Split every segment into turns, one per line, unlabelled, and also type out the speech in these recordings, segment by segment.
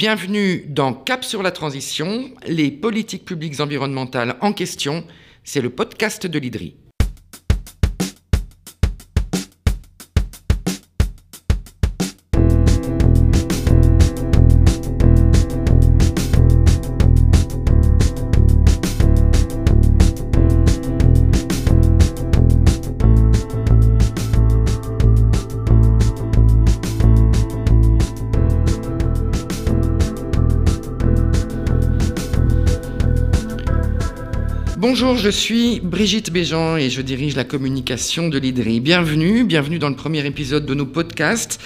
Bienvenue dans Cap sur la transition, les politiques publiques environnementales en question. C'est le podcast de l'IDRI. Bonjour, je suis Brigitte Béjean et je dirige la communication de l'IDRI. Bienvenue, bienvenue dans le premier épisode de nos podcasts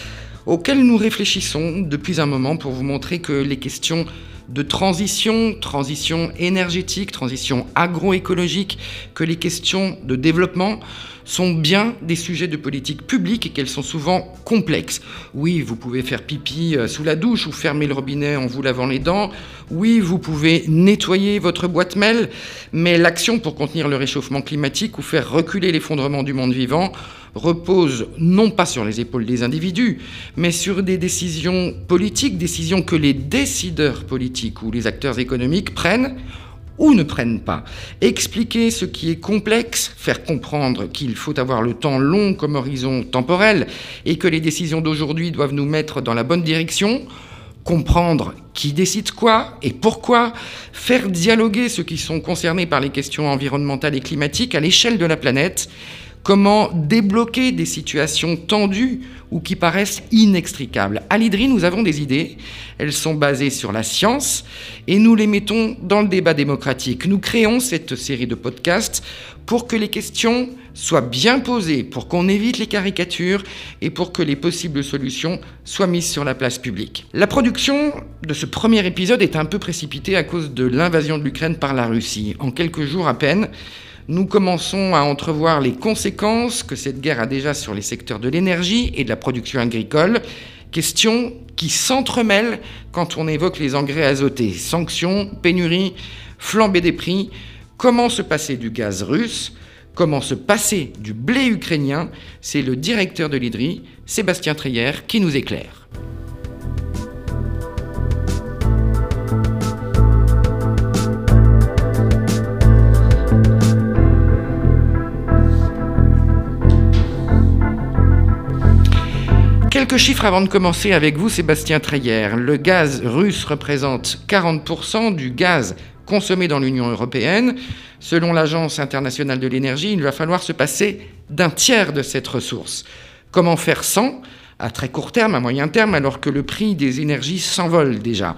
auxquels nous réfléchissons depuis un moment pour vous montrer que les questions de transition, transition énergétique, transition agroécologique, que les questions de développement sont bien des sujets de politique publique et qu'elles sont souvent complexes. Oui, vous pouvez faire pipi euh, sous la douche ou fermer le robinet en vous lavant les dents. Oui, vous pouvez nettoyer votre boîte mail, mais l'action pour contenir le réchauffement climatique ou faire reculer l'effondrement du monde vivant repose non pas sur les épaules des individus, mais sur des décisions politiques, décisions que les décideurs politiques ou les acteurs économiques prennent ou ne prennent pas. Expliquer ce qui est complexe, faire comprendre qu'il faut avoir le temps long comme horizon temporel et que les décisions d'aujourd'hui doivent nous mettre dans la bonne direction, comprendre qui décide quoi et pourquoi, faire dialoguer ceux qui sont concernés par les questions environnementales et climatiques à l'échelle de la planète, comment débloquer des situations tendues ou qui paraissent inextricables? À l'IDRI, nous avons des idées, elles sont basées sur la science et nous les mettons dans le débat démocratique. Nous créons cette série de podcasts pour que les questions soient bien posées, pour qu'on évite les caricatures et pour que les possibles solutions soient mises sur la place publique. La production de ce premier épisode est un peu précipitée à cause de l'invasion de l'Ukraine par la Russie. En quelques jours à peine, nous commençons à entrevoir les conséquences que cette guerre a déjà sur les secteurs de l'énergie et de la production agricole, questions qui s'entremêlent quand on évoque les engrais azotés. Sanctions, pénuries, flambée des prix, comment se passer du gaz russe? Comment se passer du blé ukrainien? C'est le directeur de l'IDRI, Sébastien Treyer, qui nous éclaire. Quelques chiffres avant de commencer avec vous, Sébastien Treyer. Le gaz russe représente 40% du gaz consommé dans l'Union européenne. Selon l'Agence internationale de l'énergie, il va falloir se passer d'un tiers de cette ressource. Comment faire sans? À très court terme, à moyen terme, alors que le prix des énergies s'envole déjà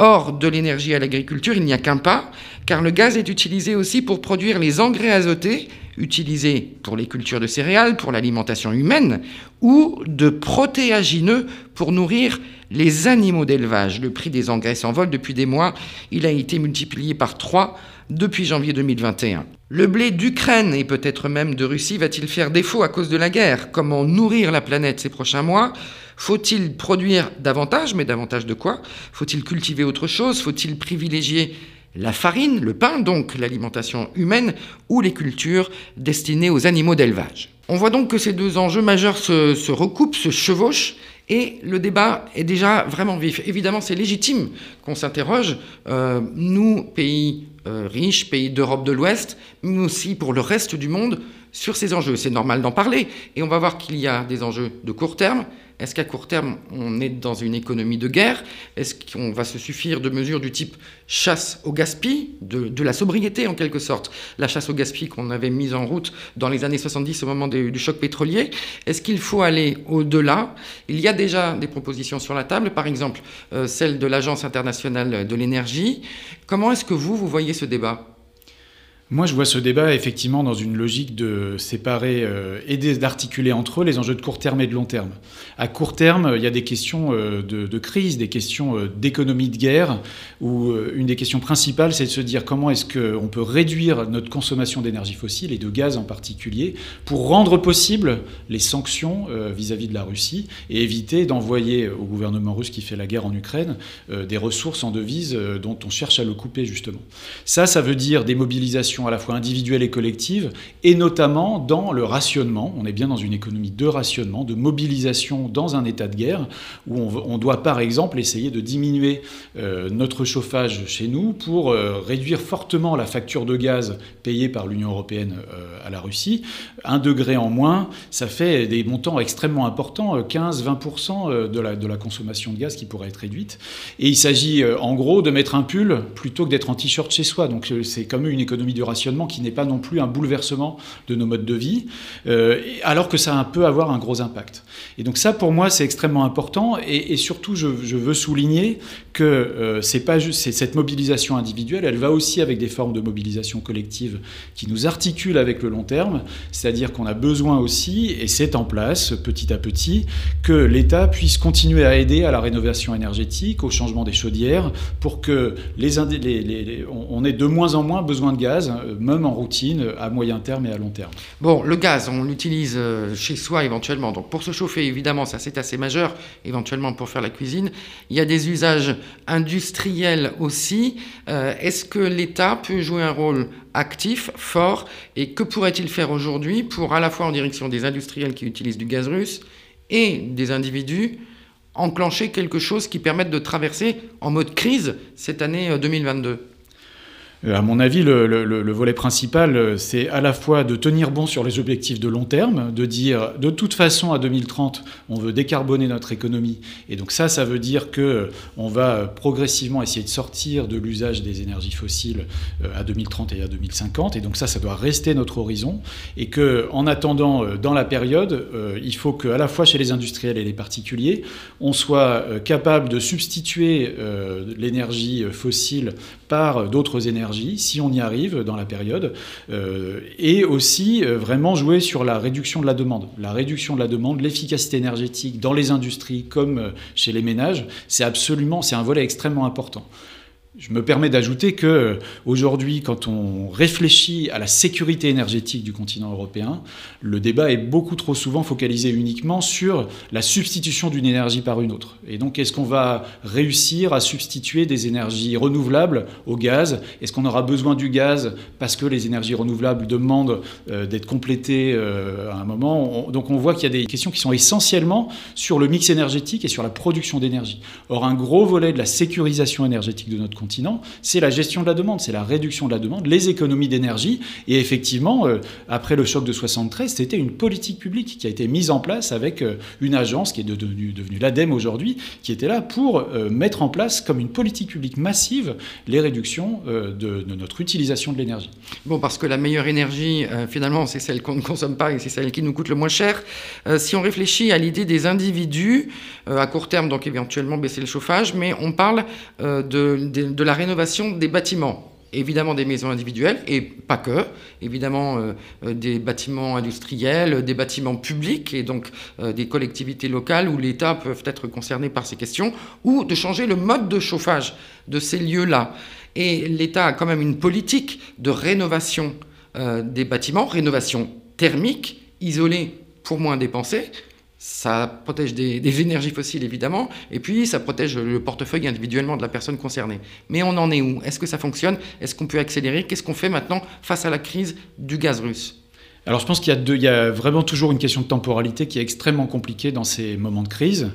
Or, de l'énergie à l'agriculture, il n'y a qu'un pas, car le gaz est utilisé aussi pour produire les engrais azotés utilisés pour les cultures de céréales, pour l'alimentation humaine, ou de protéagineux pour nourrir les animaux d'élevage. Le prix des engrais s'envole depuis des mois. Il a été multiplié par 3 depuis janvier 2021. Le blé d'Ukraine et peut-être même de Russie va-t-il faire défaut à cause de la guerre? Comment nourrir la planète ces prochains mois? Faut-il produire davantage Mais davantage de quoi? Faut-il cultiver autre chose? Faut-il privilégier la farine, le pain, donc l'alimentation humaine, ou les cultures destinées aux animaux d'élevage? On voit donc que ces deux enjeux majeurs se, recoupent, se chevauchent, et le débat est déjà vraiment vif. Évidemment, c'est légitime qu'on s'interroge, euh, nous, pays euh, riches, pays d'Europe de l'Ouest, mais aussi pour le reste du monde, sur ces enjeux. C'est normal d'en parler, et on va voir qu'il y a des enjeux de court terme, est-ce qu'à court terme, on est dans une économie de guerre? Est-ce qu'on va se suffire de mesures du type chasse au gaspillage, de, la sobriété en quelque sorte? La chasse au gaspillage qu'on avait mise en route dans les années 70 au moment du choc pétrolier. Est-ce qu'il faut aller au-delà? Il y a déjà des propositions sur la table, par exemple euh, celle de l'Agence internationale de l'énergie. Comment est-ce que vous, vous voyez ce débat?
Moi, je vois ce débat effectivement dans une logique de séparer euh, et d'articuler entre eux les enjeux de court terme et de long terme. À court terme, il y a des questions euh, de, crise, des questions euh, d'économie de guerre, où une des questions principales, c'est de se dire comment est-ce qu'on peut réduire notre consommation d'énergie fossile et de gaz en particulier pour rendre possible les sanctions vis-à-vis de la Russie et éviter d'envoyer au gouvernement russe qui fait la guerre en Ukraine des ressources en devises dont on cherche à le couper justement. Ça, ça veut dire des mobilisations à la fois individuelle et collective, et notamment dans le rationnement. On est bien dans une économie de rationnement, de mobilisation dans un état de guerre, où on, doit par exemple essayer de diminuer euh, notre chauffage chez nous pour euh, réduire fortement la facture de gaz payée par l'Union européenne euh, à la Russie. Un degré en moins, ça fait des montants extrêmement importants, 15-20% de la, de la consommation de gaz qui pourrait être réduite. Et il s'agit en gros de mettre un pull plutôt que d'être en t-shirt chez soi. Donc c'est comme une économie du rationnement qui n'est pas non plus un bouleversement de nos modes de vie, alors que ça peut avoir un gros impact. Et donc ça, pour moi, c'est extrêmement important. Et, surtout, je, veux souligner que euh, pas juste cette mobilisation individuelle, elle va aussi avec des formes de mobilisation collective qui nous articulent avec le long terme. C'est-à-dire qu'on a besoin aussi, et c'est en place petit à petit, que l'État puisse continuer à aider à la rénovation énergétique, au changement des chaudières, pour que les, on ait de moins en moins besoin de gaz, euh, même en routine, à moyen terme et à long terme.
Bon, le gaz, on l'utilise euh, chez soi éventuellement. Donc pour se chauffer, évidemment, ça c'est assez majeur, éventuellement pour faire la cuisine. Il y a des usages industriels aussi. Euh, est-ce que l'État peut jouer un rôle actif, fort, et que pourrait-il faire aujourd'hui pour à la fois en direction des industriels qui utilisent du gaz russe et des individus enclencher quelque chose qui permette de traverser en mode crise cette année 2022 euh,
euh, à mon avis, le, volet principal, euh, c'est à la fois de tenir bon sur les objectifs de long terme, de dire de toute façon à 2030, on veut décarboner notre économie. Et donc ça, ça veut dire que euh, on va progressivement essayer de sortir de l'usage des énergies fossiles à 2030 et à 2050. Et donc ça, ça doit rester notre horizon. Et que, en attendant, dans la période, il faut qu'à la fois chez les industriels et les particuliers, on soit capable de substituer l'énergie fossile par d'autres énergies, si on y arrive dans la période, euh, et aussi euh, vraiment jouer sur la réduction de la demande. La réduction de la demande, l'efficacité énergétique dans les industries comme euh, chez les ménages, c'est absolument, c'est un volet extrêmement important. Je me permets d'ajouter que aujourd'hui, quand on réfléchit à la sécurité énergétique du continent européen, le débat est beaucoup trop souvent focalisé uniquement sur la substitution d'une énergie par une autre. Et donc, est-ce qu'on va réussir à substituer des énergies renouvelables au gaz? Est-ce qu'on aura besoin du gaz parce que les énergies renouvelables demandent euh, d'être complétées euh, à un moment? Donc, on voit qu'il y a des questions qui sont essentiellement sur le mix énergétique et sur la production d'énergie. Or, un gros volet de la sécurisation énergétique de notre continent c'est la gestion de la demande, c'est la réduction de la demande, les économies d'énergie. Et effectivement, euh, après le choc de 73, c'était une politique publique qui a été mise en place avec euh, une agence qui est devenue, l'ADEME aujourd'hui, qui était là pour euh, mettre en place comme une politique publique massive les réductions de, notre utilisation de l'énergie.
Bon, parce que la meilleure énergie, finalement, c'est celle qu'on ne consomme pas et c'est celle qui nous coûte le moins cher. si on réfléchit à l'idée des individus, à court terme, donc éventuellement baisser le chauffage, mais on parle de, de la rénovation des bâtiments évidemment des maisons individuelles et pas que, évidemment euh, euh, des bâtiments industriels, des bâtiments publics et donc euh, des collectivités locales où l'État peuvent être concernés par ces questions, ou de changer le mode de chauffage de ces lieux-là. Et l'État a quand même une politique de rénovation des bâtiments, rénovation thermique, isolée pour moins dépenser, ça protège des, énergies fossiles, évidemment, et puis ça protège le portefeuille individuellement de la personne concernée. Mais on en est où? Est-ce que ça fonctionne? Est-ce qu'on peut accélérer? Qu'est-ce qu'on fait maintenant face à la crise du gaz russe?
Alors je pense qu'il y, a vraiment toujours une question de temporalité qui est extrêmement compliquée dans ces moments de crise.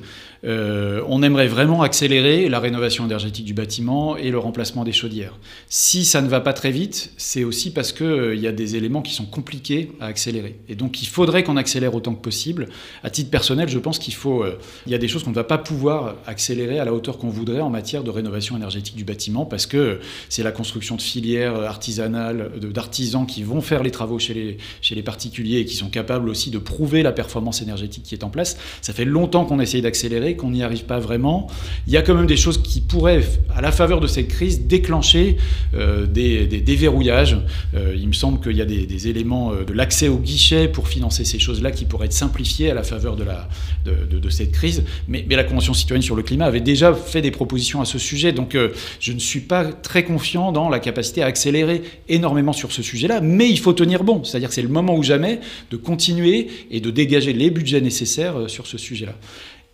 Euh, on aimerait vraiment accélérer la rénovation énergétique du bâtiment et le remplacement des chaudières. Si ça ne va pas très vite, c'est aussi parce qu'il euh, y a des éléments qui sont compliqués à accélérer. Et donc il faudrait qu'on accélère autant que possible. À titre personnel, je pense qu'il faut, euh, y a des choses qu'on ne va pas pouvoir accélérer à la hauteur qu'on voudrait en matière de rénovation énergétique du bâtiment parce que c'est la construction de filières artisanales, d'artisans qui vont faire les travaux chez les, chez les particuliers et qui sont capables aussi de prouver la performance énergétique qui est en place. Ça fait longtemps qu'on essaye d'accélérer qu'on n'y arrive pas vraiment. Il y a quand même des choses qui pourraient, à la faveur de cette crise, déclencher euh, des, déverrouillages. Euh, il me semble qu'il y a des, éléments euh, de l'accès au guichet pour financer ces choses-là qui pourraient être simplifiés à la faveur de, la, de, cette crise. Mais, la Convention citoyenne sur le climat avait déjà fait des propositions à ce sujet. Donc je ne suis pas très confiant dans la capacité à accélérer énormément sur ce sujet-là. Mais il faut tenir bon. C'est-à-dire que c'est le moment ou jamais de continuer et de dégager les budgets nécessaires sur ce sujet-là.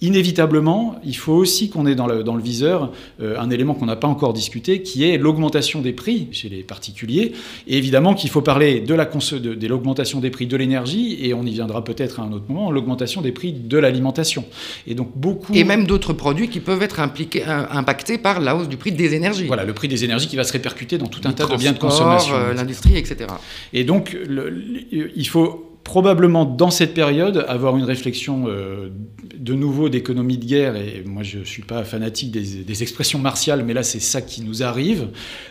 Inévitablement, il faut aussi qu'on ait dans le, dans le viseur euh, un élément qu'on n'a pas encore discuté, qui est l'augmentation des prix chez les particuliers. Et évidemment qu'il faut parler de, la de, de l'augmentation des prix de l'énergie, et on y viendra peut-être à un autre moment, l'augmentation des prix de l'alimentation.
Et donc beaucoup... Et même d'autres produits qui peuvent être impliqués, impactés par la hausse du prix des énergies.
Voilà, le prix des énergies qui va se répercuter dans tout un tas de biens de consommation.
Euh, l'industrie, etc.
Et donc, le, il faut probablement dans cette période avoir une réflexion euh, de nouveau d'économie de guerre, et moi je ne suis pas fanatique des, expressions martiales, mais là c'est ça qui nous arrive,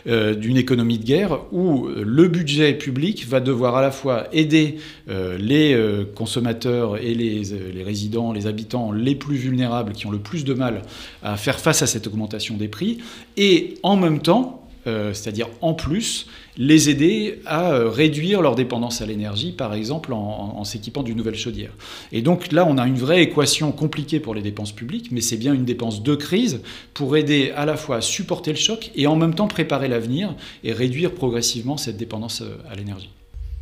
euh, d'une économie de guerre où le budget public va devoir à la fois aider euh, les consommateurs et les, les, résidents, les habitants les plus vulnérables qui ont le plus de mal à faire face à cette augmentation des prix, et en même temps, c'est-à-dire en plus, les aider à euh, réduire leur dépendance à l'énergie, par exemple en, s'équipant d'une nouvelle chaudière. Et donc là, on a une vraie équation compliquée pour les dépenses publiques, mais c'est bien une dépense de crise pour aider à la fois à supporter le choc et en même temps préparer l'avenir et réduire progressivement cette dépendance euh, à l'énergie.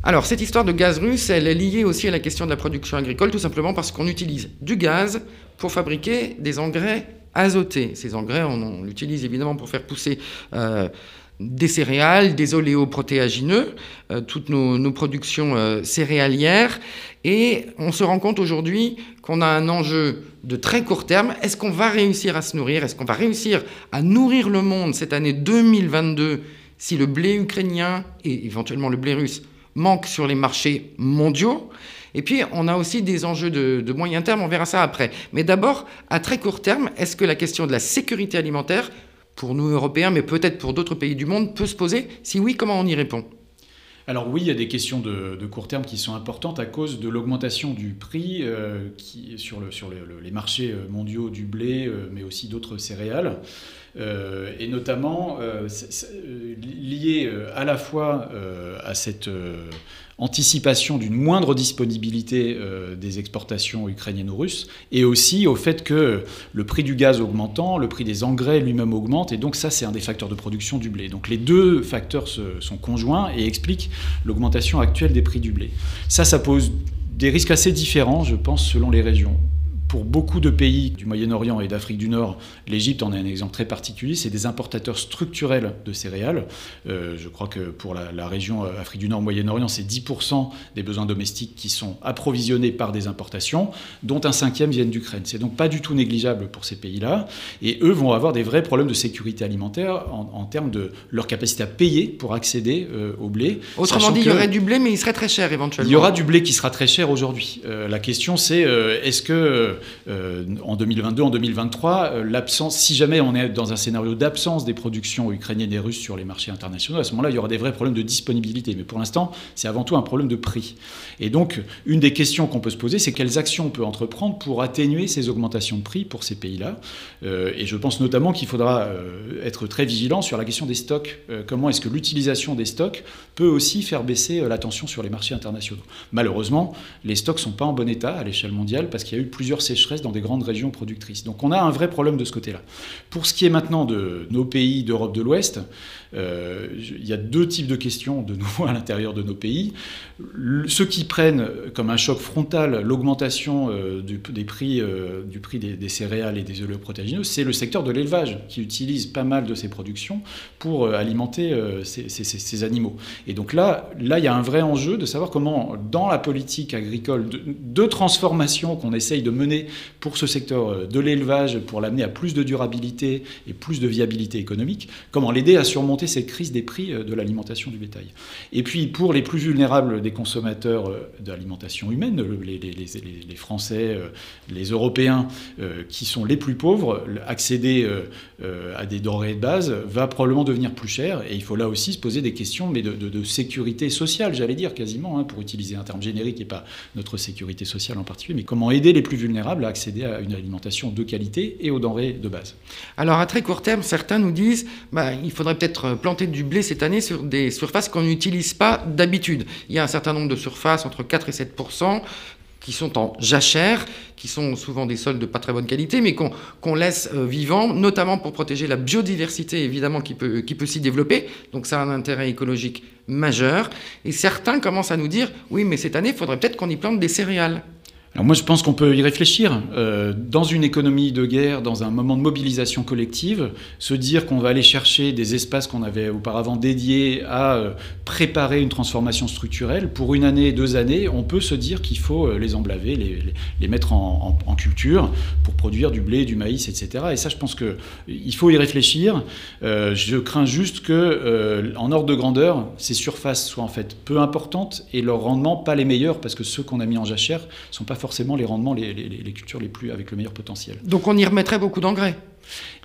Alors, cette histoire de gaz russe, elle est liée aussi à la question de la production agricole, tout simplement parce qu'on utilise du gaz pour fabriquer des engrais azotés. Ces engrais, on, l'utilise évidemment pour faire pousser euh, des céréales, des oléoprotéagineux, euh, toutes nos, productions euh, céréalières. Et on se rend compte aujourd'hui qu'on a un enjeu de très court terme. Est-ce qu'on va réussir à se nourrir? Est-ce qu'on va réussir à nourrir le monde cette année 2022 si le blé ukrainien et éventuellement le blé russe manquent sur les marchés mondiaux? Et puis, on a aussi des enjeux de, moyen terme, on verra ça après. Mais d'abord, à très court terme, est-ce que la question de la sécurité alimentaire pour nous Européens, mais peut-être pour d'autres pays du monde, peut se poser? Si oui, comment on y répond?
Alors oui, il y a des questions de, court terme qui sont importantes à cause de l'augmentation du prix euh, sur les marchés euh, mondiaux du blé, euh, mais aussi d'autres céréales. Et notamment lié à la fois à cette anticipation d'une moindre disponibilité euh, des exportations ukrainiennes ou russes, et aussi au fait que le prix du gaz augmentant, le prix des engrais lui-même augmente, et donc ça c'est un des facteurs de production du blé. Donc les deux facteurs sont conjoints et expliquent l'augmentation actuelle des prix du blé. Ça, ça pose des risques assez différents, je pense, selon les régions pour beaucoup de pays du Moyen-Orient et d'Afrique du Nord, l'Égypte en est un exemple très particulier, c'est des importateurs structurels de céréales. Euh, je crois que pour la, région euh, Afrique du Nord, Moyen-Orient, c'est 10% des besoins domestiques qui sont approvisionnés par des importations, dont un cinquième viennent d'Ukraine. C'est donc pas du tout négligeable pour ces pays-là. Et eux vont avoir des vrais problèmes de sécurité alimentaire en, termes de leur capacité à payer pour accéder euh, au blé.
Autrement dit, il y aurait du blé, mais il serait très cher éventuellement.
Il y aura du blé qui sera très cher aujourd'hui. la question, c'est est-ce que en 2022, en 2023, euh, si jamais on est dans un scénario d'absence des productions ukrainiennes et russes sur les marchés internationaux, à ce moment-là, il y aura des vrais problèmes de disponibilité. Mais pour l'instant, c'est avant tout un problème de prix. Et donc, une des questions qu'on peut se poser, c'est quelles actions on peut entreprendre pour atténuer ces augmentations de prix pour ces pays-là. Euh, et je pense notamment qu'il faudra être très vigilant sur la question des stocks. comment est-ce que l'utilisation des stocks peut aussi faire baisser la tension sur les marchés internationaux? Malheureusement, les stocks ne sont pas en bon état à l'échelle mondiale parce qu'il y a eu plusieurs sécheresse dans des grandes régions productrices. Donc on a un vrai problème de ce côté-là. Pour ce qui est maintenant de nos pays d'Europe de l'Ouest, euh, il y a deux types de questions de nouveau à l'intérieur de nos pays. ceux qui prennent comme un choc frontal l'augmentation euh, du, des prix, euh, des, céréales et des oléoprotéagineux, c'est le secteur de l'élevage qui utilise pas mal de ces productions pour alimenter ces, animaux. Et donc là, là, il y a un vrai enjeu de savoir comment, dans la politique agricole de, de transformation qu'on essaye de mener pour ce secteur de l'élevage, pour l'amener à plus de durabilité et plus de viabilité économique, comment l'aider à surmonter cette crise des prix euh, de l'alimentation du bétail. Et puis pour les plus vulnérables des consommateurs euh, d'alimentation humaine, les, les, Français, euh, les Européens qui sont les plus pauvres, accéder à des denrées de base va probablement devenir plus cher. Et il faut là aussi se poser des questions mais de, sécurité sociale, j'allais dire quasiment, hein, pour utiliser un terme générique et pas notre sécurité sociale en particulier, mais comment aider les plus vulnérables à accéder à une alimentation de qualité et aux denrées de base.
Alors à très court terme, certains nous disent bah, il faudrait peut-être planter du blé cette année sur des surfaces qu'on n'utilise pas d'habitude. Il y a un certain nombre de surfaces, entre 4 et 7 qui sont en jachère, qui sont souvent des sols de pas très bonne qualité, mais qu'on laisse euh, vivants, notamment pour protéger la biodiversité, évidemment, qui peut, qui peut s'y développer. Donc ça a un intérêt écologique majeur. Et certains commencent à nous dire, oui, mais cette année, il faudrait peut-être qu'on y plante des céréales.
Moi, je pense qu'on peut y réfléchir. Euh, dans une économie de guerre, dans un moment de mobilisation collective, se dire qu'on va aller chercher des espaces qu'on avait auparavant dédiés à euh, préparer une transformation structurelle, pour une année, deux années, on peut se dire qu'il faut euh, les emblaver, les, mettre en, culture pour produire du blé, du maïs, etc. Et ça, je pense qu'il faut y réfléchir. je crains juste que, en ordre de grandeur, ces surfaces soient en fait peu importantes et leur rendement pas les meilleurs, parce que ceux qu'on a mis en jachère sont pas forcément les rendements, les, les, cultures les plus avec le meilleur potentiel.
Donc on y remettrait beaucoup d'engrais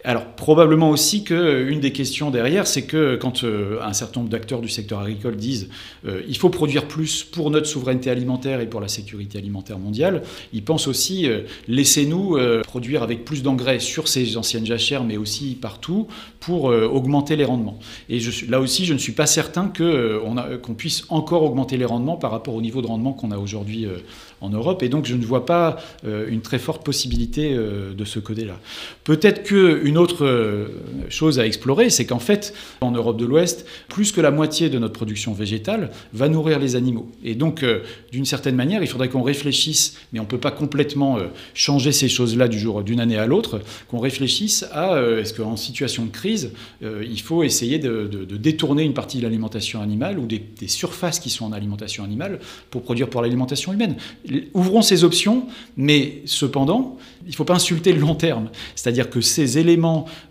alors probablement aussi qu'une des questions derrière, c'est que quand euh, un certain nombre d'acteurs du secteur agricole disent euh, il faut produire plus pour notre souveraineté alimentaire et pour la sécurité alimentaire mondiale, ils pensent aussi euh, laissez-nous produire avec plus d'engrais sur ces anciennes jachères, mais aussi partout, pour augmenter les rendements. Et là aussi, je ne suis pas certain qu'on puisse encore augmenter les rendements par rapport au niveau de rendement qu'on a aujourd'hui en Europe. Et donc je ne vois pas une très forte possibilité de ce côté-là. Peut-être qu'une autre euh, chose à explorer, c'est qu'en fait, en Europe de l'Ouest, plus que la moitié de notre production végétale va nourrir les animaux. Et donc, euh, d'une certaine manière, il faudrait qu'on réfléchisse, mais on ne peut pas complètement euh, changer ces choses-là du jour d'une année à l'autre, qu'on réfléchisse à est-ce qu'en situation de crise, il faut essayer de, détourner une partie de l'alimentation animale ou des, des, surfaces qui sont en alimentation animale pour produire pour l'alimentation humaine. Ouvrons ces options, mais cependant, il ne faut pas insulter le long terme. C'est-à-dire que ces éléments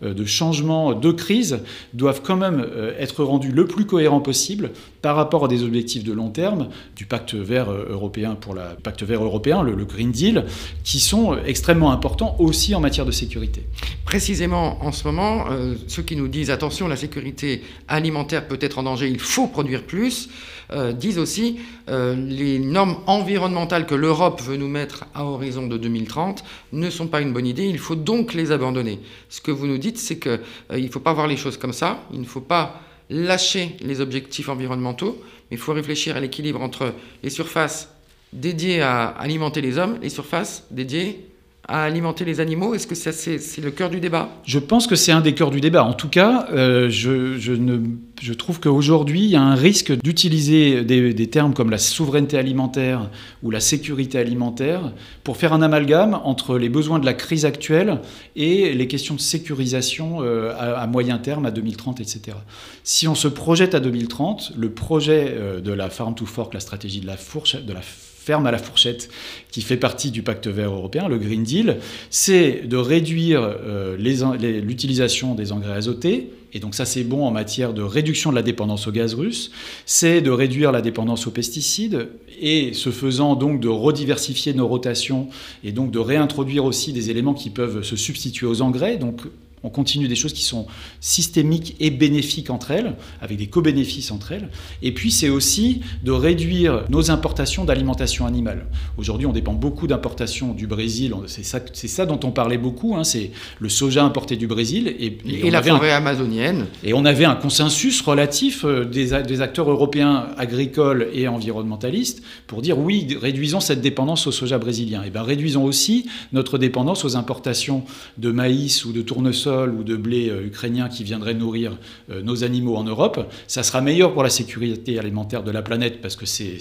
euh, de changement, de crise, doivent quand même euh, être rendus le plus cohérent possible par rapport à des objectifs de long terme du pacte vert euh, européen pour la pacte vert européen, le, Green Deal, qui sont extrêmement importants aussi en matière de sécurité.
Précisément en ce moment, ceux qui nous disent attention, la sécurité alimentaire peut être en danger, il faut produire plus. Euh, disent aussi euh, les normes environnementales que l'Europe veut nous mettre à horizon de 2030 ne sont pas une bonne idée, il faut donc les abandonner. Que vous nous dites, c'est qu'il euh, ne faut pas voir les choses comme ça, il ne faut pas lâcher les objectifs environnementaux, mais il faut réfléchir à l'équilibre entre les surfaces dédiées à alimenter les hommes, les surfaces dédiées à alimenter les animaux? Est-ce que c'est le cœur du débat?
Je pense que c'est un des cœurs du débat. En tout cas, euh, je, je, ne, je, trouve qu'aujourd'hui, il y a un risque d'utiliser des, termes comme la souveraineté alimentaire ou la sécurité alimentaire pour faire un amalgame entre les besoins de la crise actuelle et les questions de sécurisation euh, à, moyen terme, à 2030, etc. Si on se projette à 2030, le projet euh, de la Farm to Fork, la stratégie de la fourche, de la ferme à la fourchette qui fait partie du pacte vert européen, le Green Deal, c'est de réduire euh, l'utilisation des engrais azotés. Et donc ça c'est bon en matière de réduction de la dépendance au gaz russe, c'est de réduire la dépendance aux pesticides et ce faisant donc de rediversifier nos rotations et donc de réintroduire aussi des éléments qui peuvent se substituer aux engrais. Donc on continue des choses qui sont systémiques et bénéfiques entre elles, avec des co-bénéfices entre elles. Et puis c'est aussi de réduire nos importations d'alimentation animale. Aujourd'hui, on dépend beaucoup d'importations du Brésil. C'est ça, ça, dont on parlait beaucoup. Hein, c'est le soja importé du Brésil
et, et, la forêt amazonienne.
Et on avait un consensus relatif euh, des, des, acteurs européens agricoles et environnementalistes pour dire oui, réduisons cette dépendance au soja brésilien. Et bien réduisons aussi notre dépendance aux importations de maïs ou de tournesol ou de blé euh, ukrainien qui viendrait nourrir euh, nos animaux en Europe, ça sera meilleur pour la sécurité alimentaire de la planète parce que ces,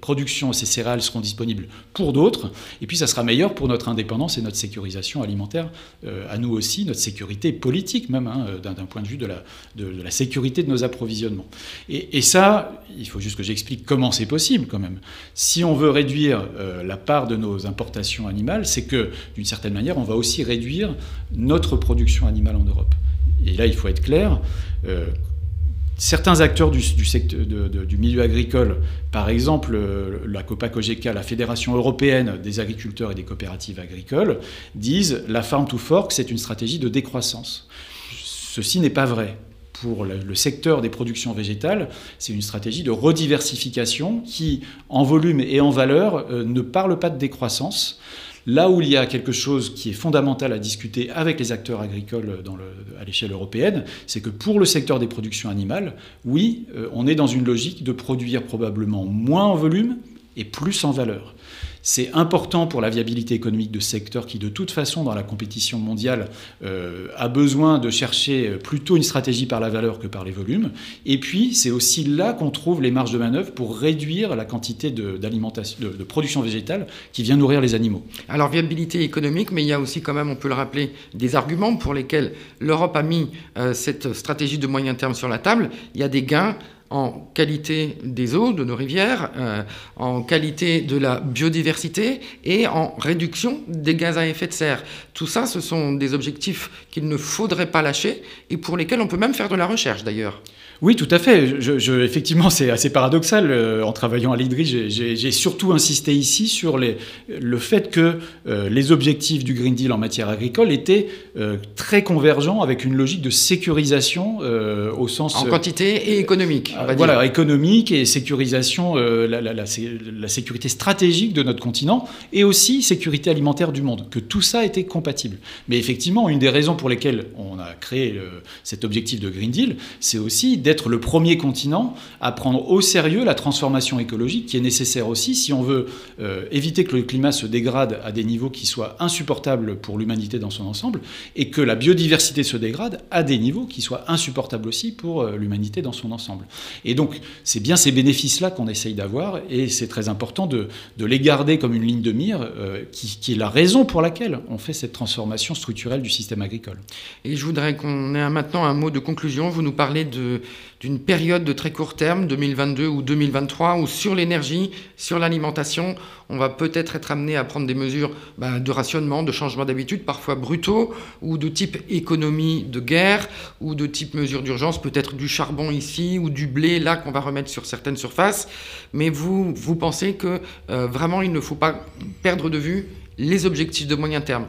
productions, ces céréales seront disponibles pour d'autres, et puis ça sera meilleur pour notre indépendance et notre sécurisation alimentaire, euh, à nous aussi, notre sécurité politique même, hein, d'un point de vue de la, sécurité de nos approvisionnements. Et, ça, il faut juste que j'explique comment c'est possible quand même. Si on veut réduire la part de nos importations animales, c'est que d'une certaine manière, on va aussi réduire notre production animale en Europe. Et là, il faut être clair. Euh, certains acteurs du, milieu agricole, par exemple euh, la copa la Fédération européenne des agriculteurs et des coopératives agricoles, disent la farm to fork, c'est une stratégie de décroissance. Ceci n'est pas vrai. Pour le, secteur des productions végétales, c'est une stratégie de rediversification qui, en volume et en valeur, euh, ne parle pas de décroissance. Là où il y a quelque chose qui est fondamental à discuter avec les acteurs agricoles à l'échelle européenne, c'est que pour le secteur des productions animales, oui, euh, on est dans une logique de produire probablement moins en volume et plus en valeur. C'est important pour la viabilité économique de ce secteur qui, de toute façon, dans la compétition mondiale, euh, a besoin de chercher plutôt une stratégie par la valeur que par les volumes. Et puis, c'est aussi là qu'on trouve les marges de manœuvre pour réduire la quantité de, production végétale qui vient nourrir les animaux.
Alors, viabilité économique, mais il y a aussi quand même, on peut le rappeler, des arguments pour lesquels l'Europe a mis euh, cette stratégie de moyen terme sur la table. Il y a des gains en qualité des eaux de nos rivières, euh, en qualité de la biodiversité et en réduction des gaz à effet de serre. Tout ça, ce sont des objectifs qu'il ne faudrait pas lâcher et pour lesquels on peut même faire de la recherche d'ailleurs.
Oui, tout à fait. Je, effectivement, c'est assez paradoxal. Euh, en travaillant à l'IDRI, j'ai surtout insisté ici sur les, le fait que euh, les objectifs du Green Deal en matière agricole étaient euh, très convergents avec une logique de sécurisation au sens...
En quantité et économique.
voilà, économique et sécurisation, la, la, la, la, sécurité stratégique de notre continent et aussi sécurité alimentaire du monde. Que tout ça était compatible. Mais effectivement, une des raisons pour lesquelles on a créé cet objectif de Green Deal, c'est aussi d'être le premier continent à prendre au sérieux la transformation écologique qui est nécessaire aussi si on veut euh, éviter que le climat se dégrade à des niveaux qui soient insupportables pour l'humanité dans son ensemble et que la biodiversité se dégrade à des niveaux qui soient insupportables aussi pour euh, l'humanité dans son ensemble. Et donc c'est bien ces bénéfices-là qu'on essaye d'avoir et c'est très important de, les garder comme une ligne de mire euh, qui, qui, est la raison pour laquelle on fait cette transformation structurelle du système agricole.
Et je voudrais qu'on ait maintenant un mot de conclusion. Vous nous parlez de d'une période de très court terme, 2022 ou 2023, où sur l'énergie, sur l'alimentation, on va peut-être être amené à prendre des mesures bah, de rationnement, de changement d'habitude, parfois brutaux, ou de type économie de guerre, ou de type mesures d'urgence, peut-être du charbon ici, ou du blé là qu'on va remettre sur certaines surfaces. Mais vous, vous pensez que euh, vraiment il ne faut pas perdre de vue les objectifs de moyen terme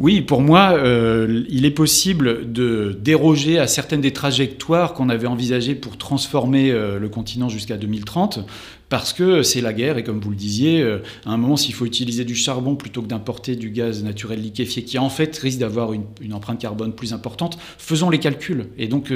oui, pour moi, euh, il est possible de déroger à certaines des trajectoires qu'on avait envisagées pour transformer euh, le continent jusqu'à 2030, parce que c'est la guerre, et comme vous le disiez, euh, à un moment, s'il faut utiliser du charbon plutôt que d'importer du gaz naturel liquéfié, qui en fait risque d'avoir une, empreinte carbone plus importante, faisons les calculs. Et donc,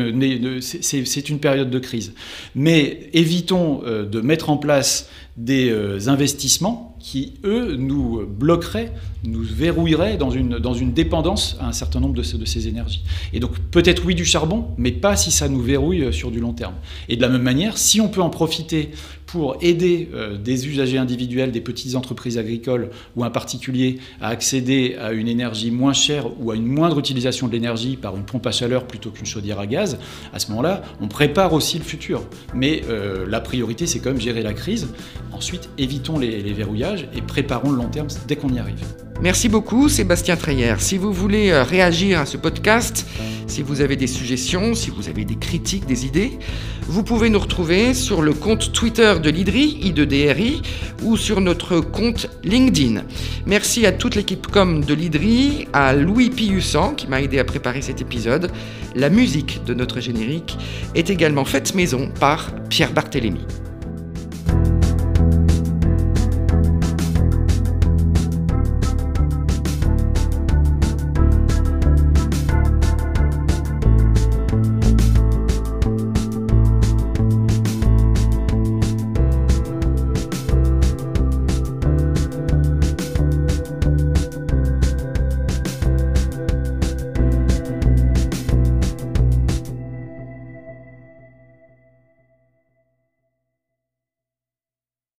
c'est une période de crise. Mais évitons de mettre en place des investissements qui, eux, nous bloqueraient, nous verrouilleraient dans une, dans une dépendance à un certain nombre de, de ces énergies. Et donc peut-être oui du charbon, mais pas si ça nous verrouille sur du long terme. Et de la même manière, si on peut en profiter pour aider euh, des usagers individuels, des petites entreprises agricoles ou un particulier à accéder à une énergie moins chère ou à une moindre utilisation de l'énergie par une pompe à chaleur plutôt qu'une chaudière à gaz, à ce moment-là, on prépare aussi le futur. Mais euh, la priorité, c'est quand même gérer la crise. Ensuite, évitons les, les verrouillages et préparons le long terme dès qu'on y arrive.
Merci beaucoup Sébastien Treyer. Si vous voulez euh, réagir à ce podcast, si vous avez des suggestions, si vous avez des critiques, des idées, vous pouvez nous retrouver sur le compte Twitter de l'IDRI, I2DRI, ou sur notre compte LinkedIn. Merci à toute l'équipe com de l'IDRI, à Louis Piussan qui m'a aidé à préparer cet épisode. La musique de notre générique est également faite maison par Pierre Barthélémy.